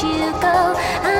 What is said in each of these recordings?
You go.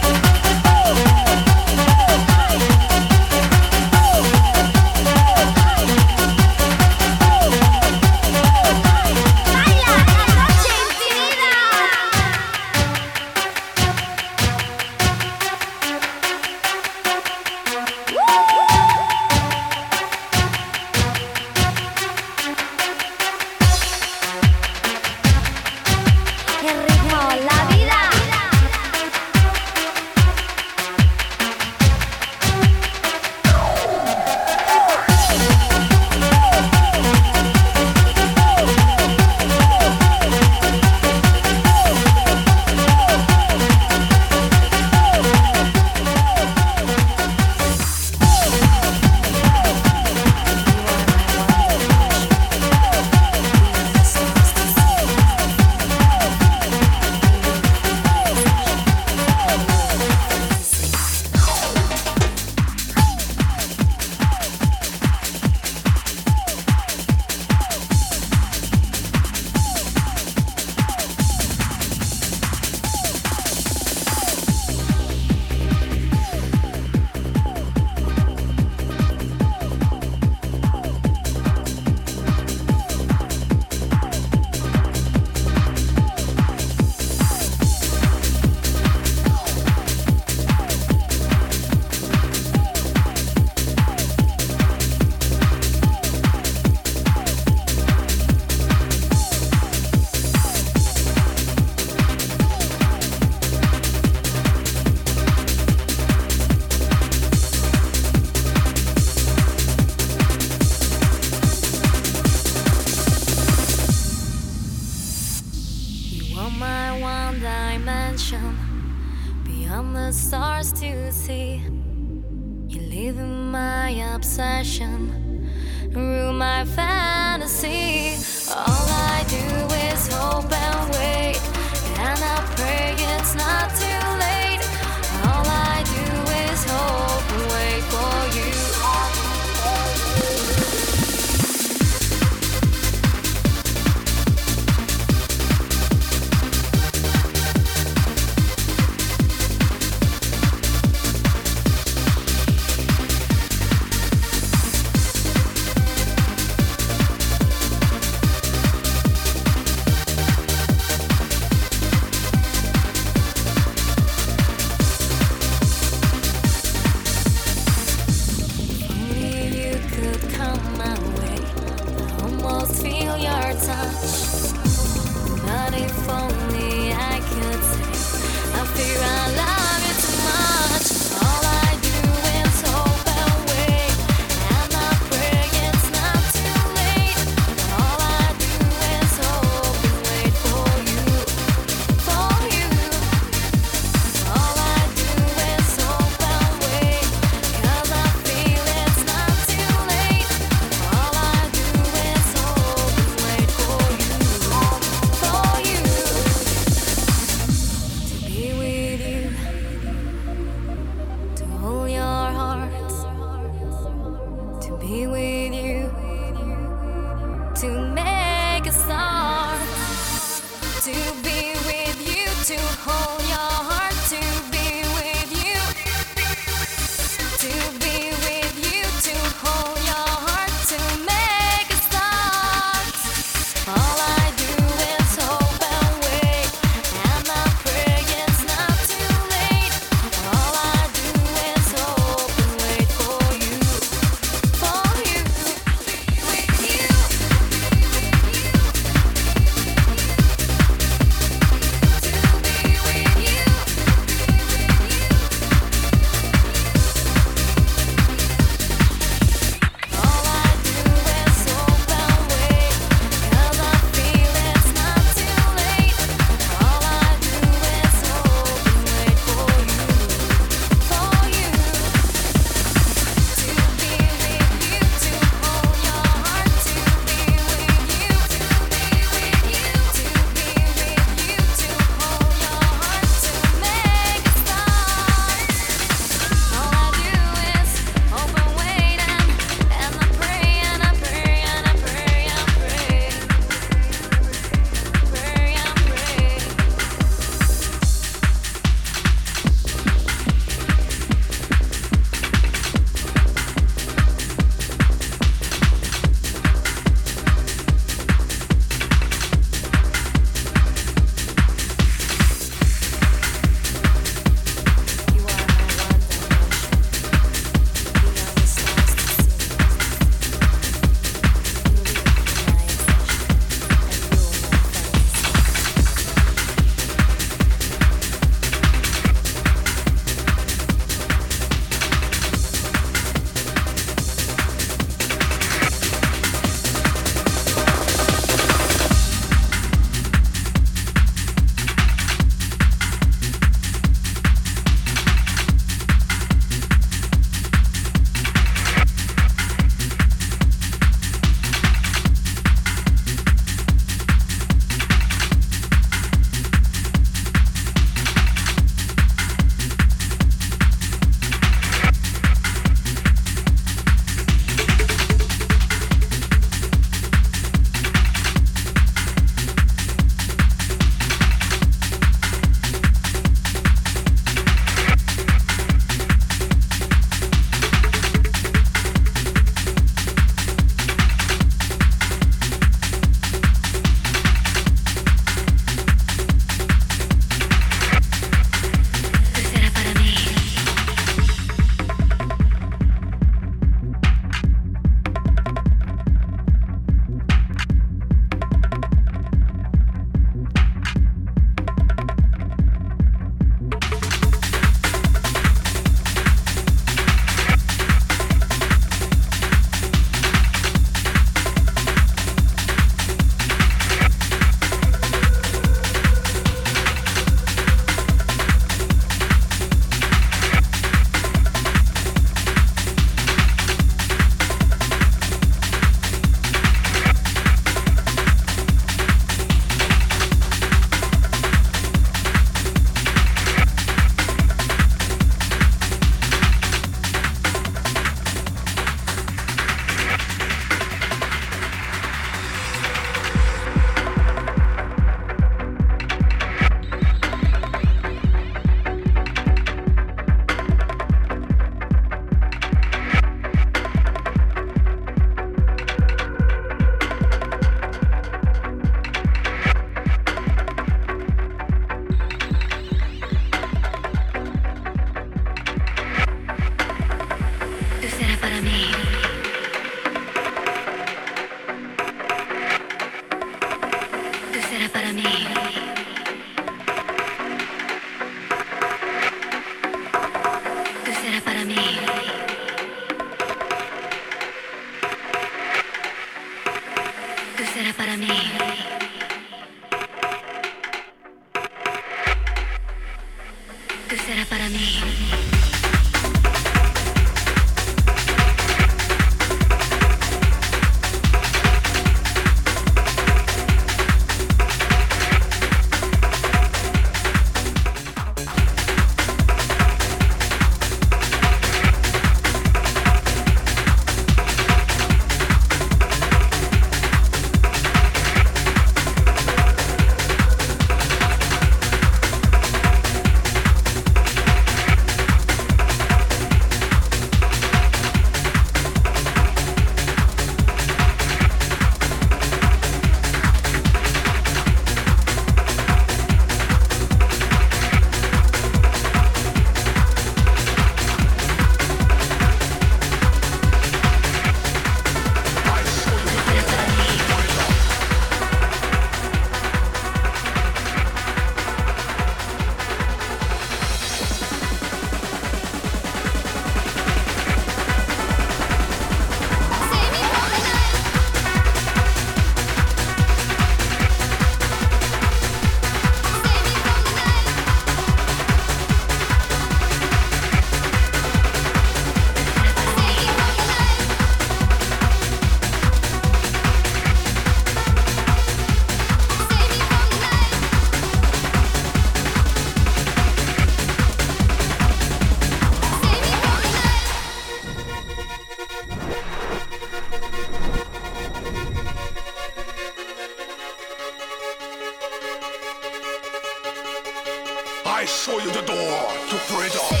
Predator.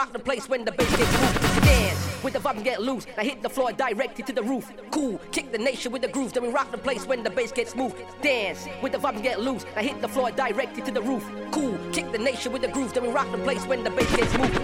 Rock the place when the bass gets moved. Dance with the vibe and get loose. Now hit the floor directly to the roof. Cool, kick the nation with the groove, then we rock the place when the bass gets moved. Dance with the vibe and get loose. Now hit the floor directly to the roof. Cool, kick the nation with the groove, then we rock the place when the bass gets moved.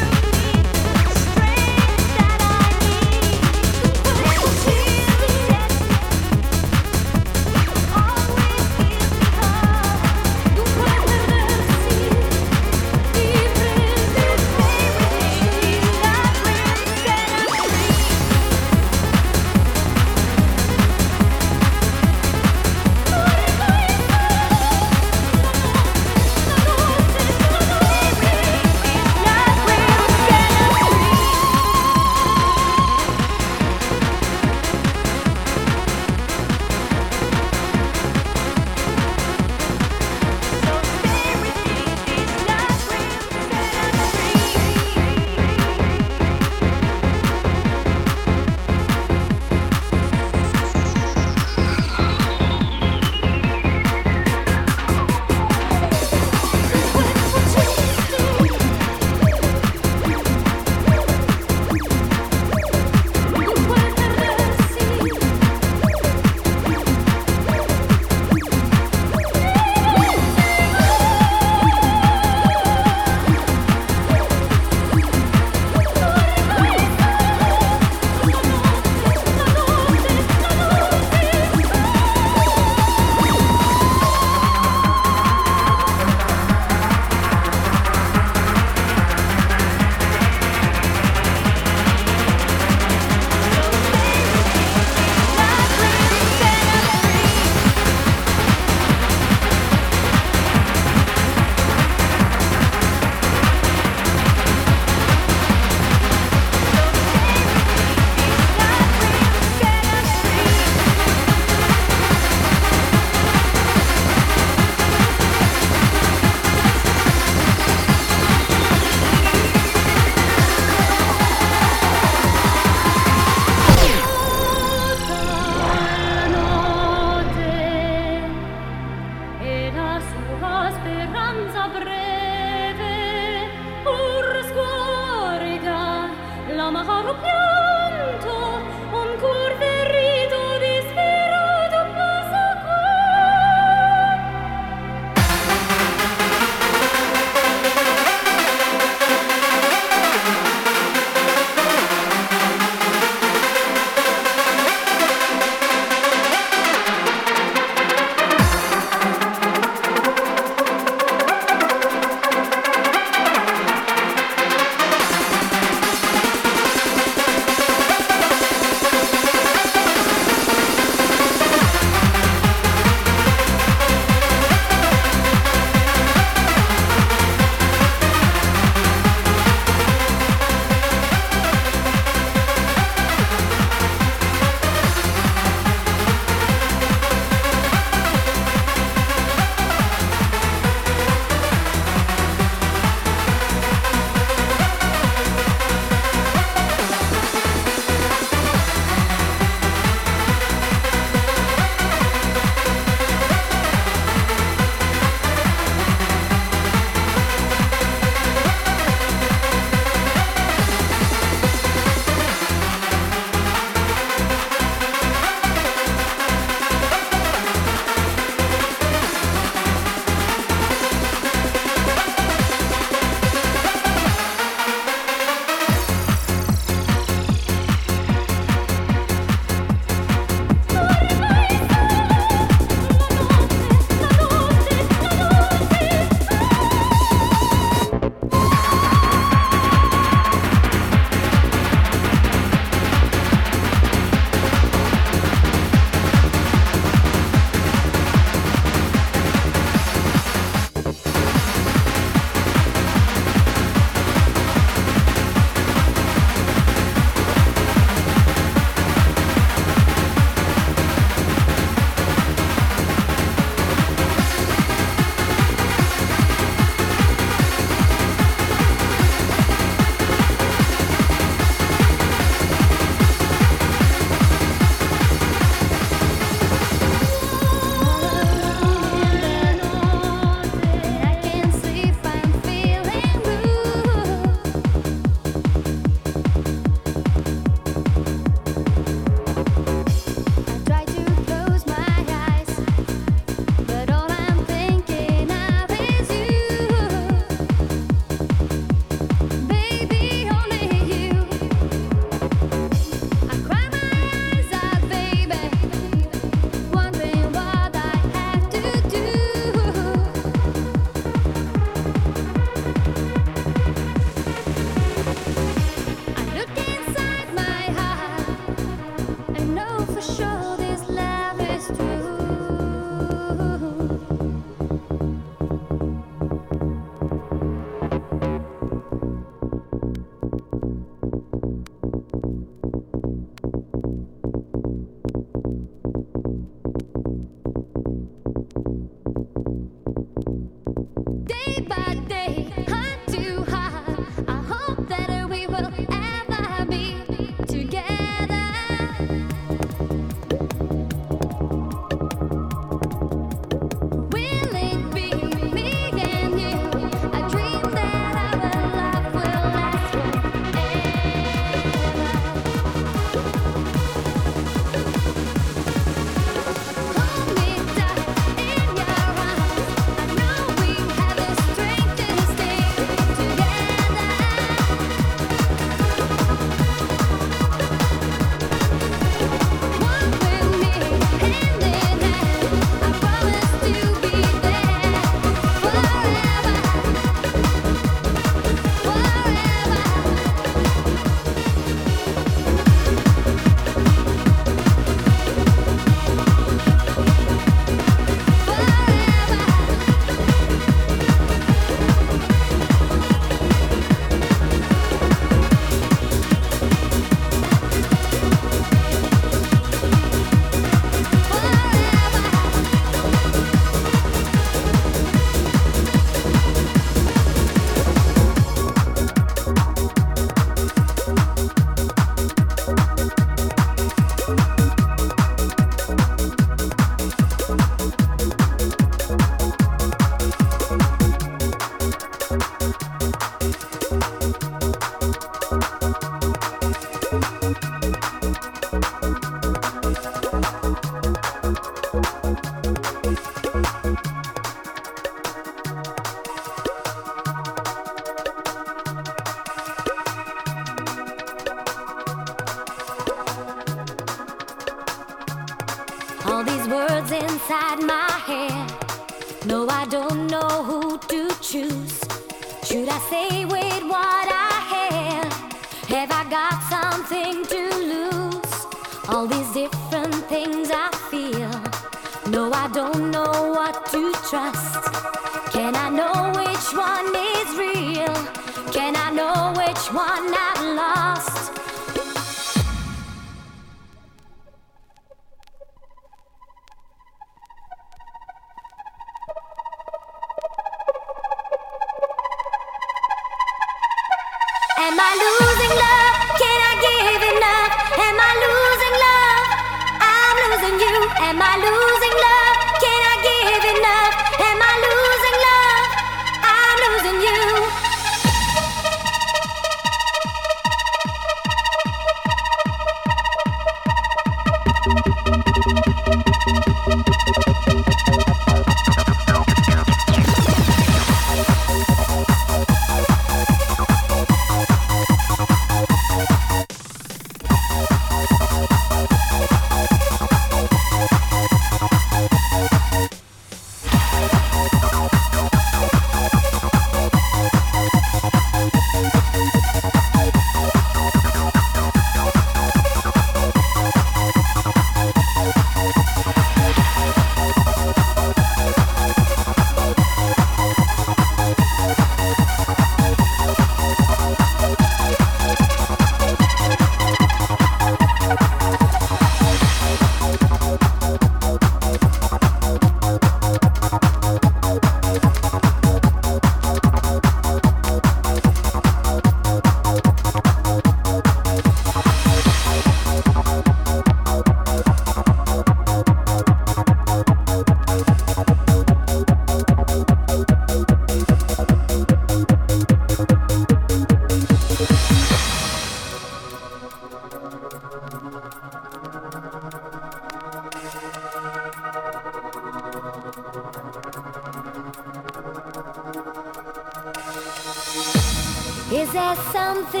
something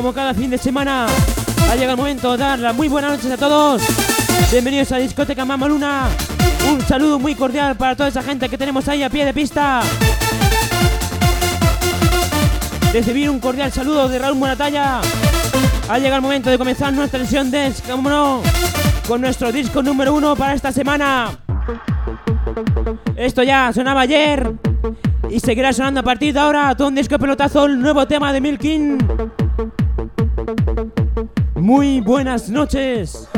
como cada fin de semana, ha llegado el momento de dar las muy buenas noches a todos. Bienvenidos a Discoteca Mama Luna. Un saludo muy cordial para toda esa gente que tenemos ahí a pie de pista. Recibir un cordial saludo de Raúl Moratalla. Ha llegado el momento de comenzar nuestra sesión de no, con nuestro disco número uno para esta semana. Esto ya sonaba ayer y seguirá sonando a partir de ahora. Todo un disco pelotazo, el nuevo tema de Milkin. Muy buenas noches.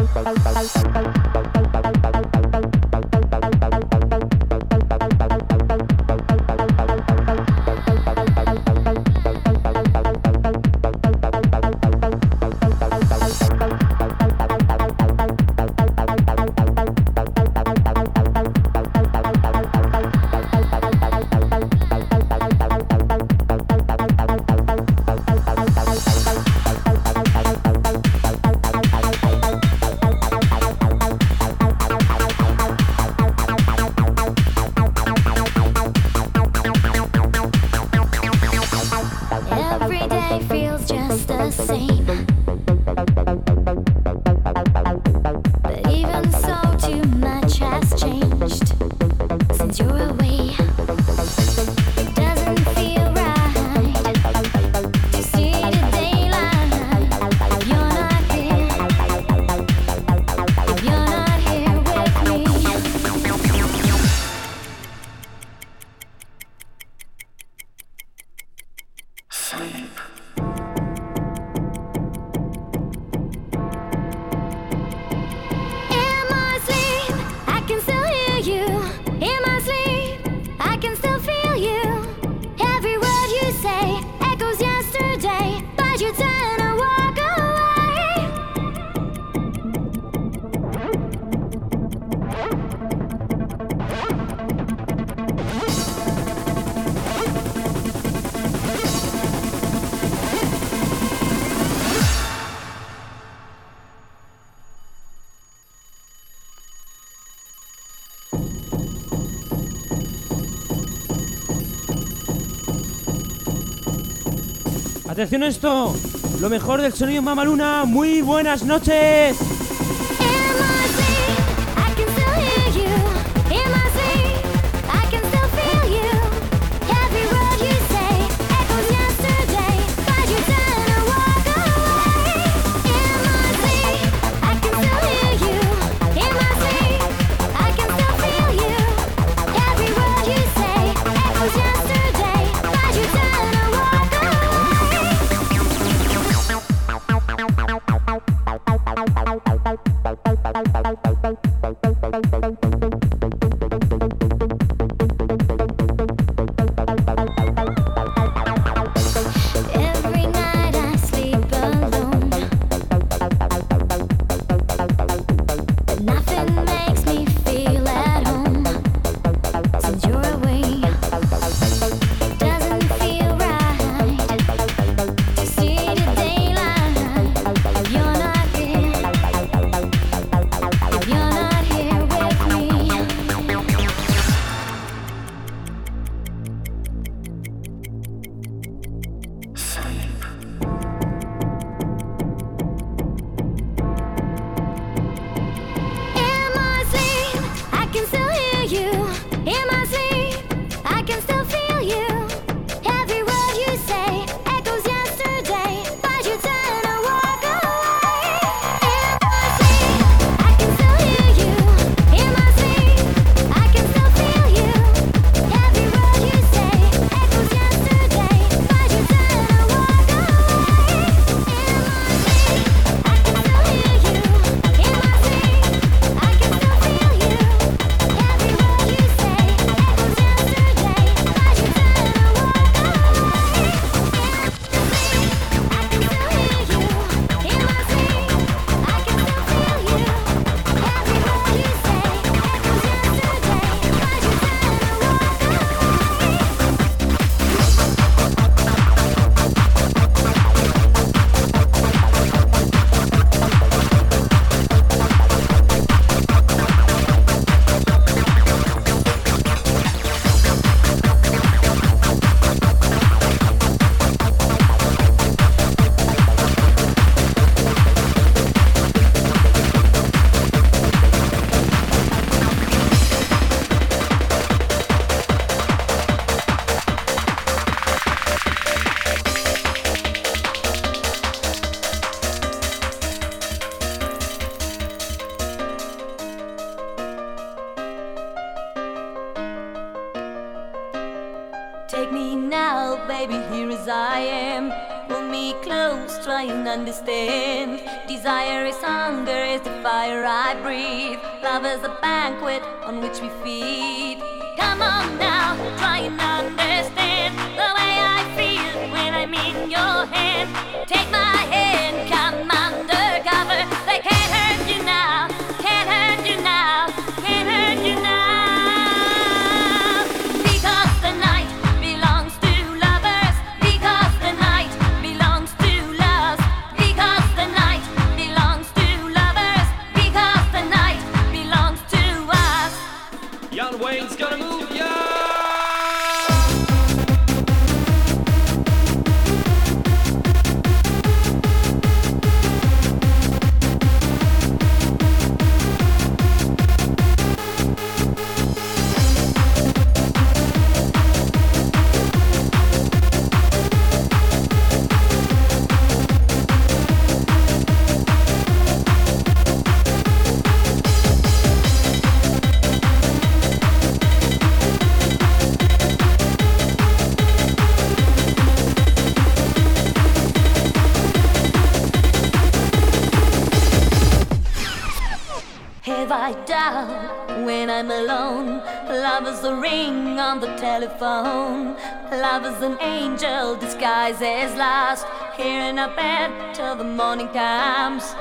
Atención esto, lo mejor del sonido Mamaluna. Muy buenas noches. Me now, baby, here as I am. Pull me close, try and understand. Desire is hunger, is the fire I breathe. Love is a banquet on which we feed. Come on now, try and understand the way I feel when I'm in your hand. Take my hand, A ring on the telephone. Love is an angel disguised as lost. Here in a bed till the morning comes.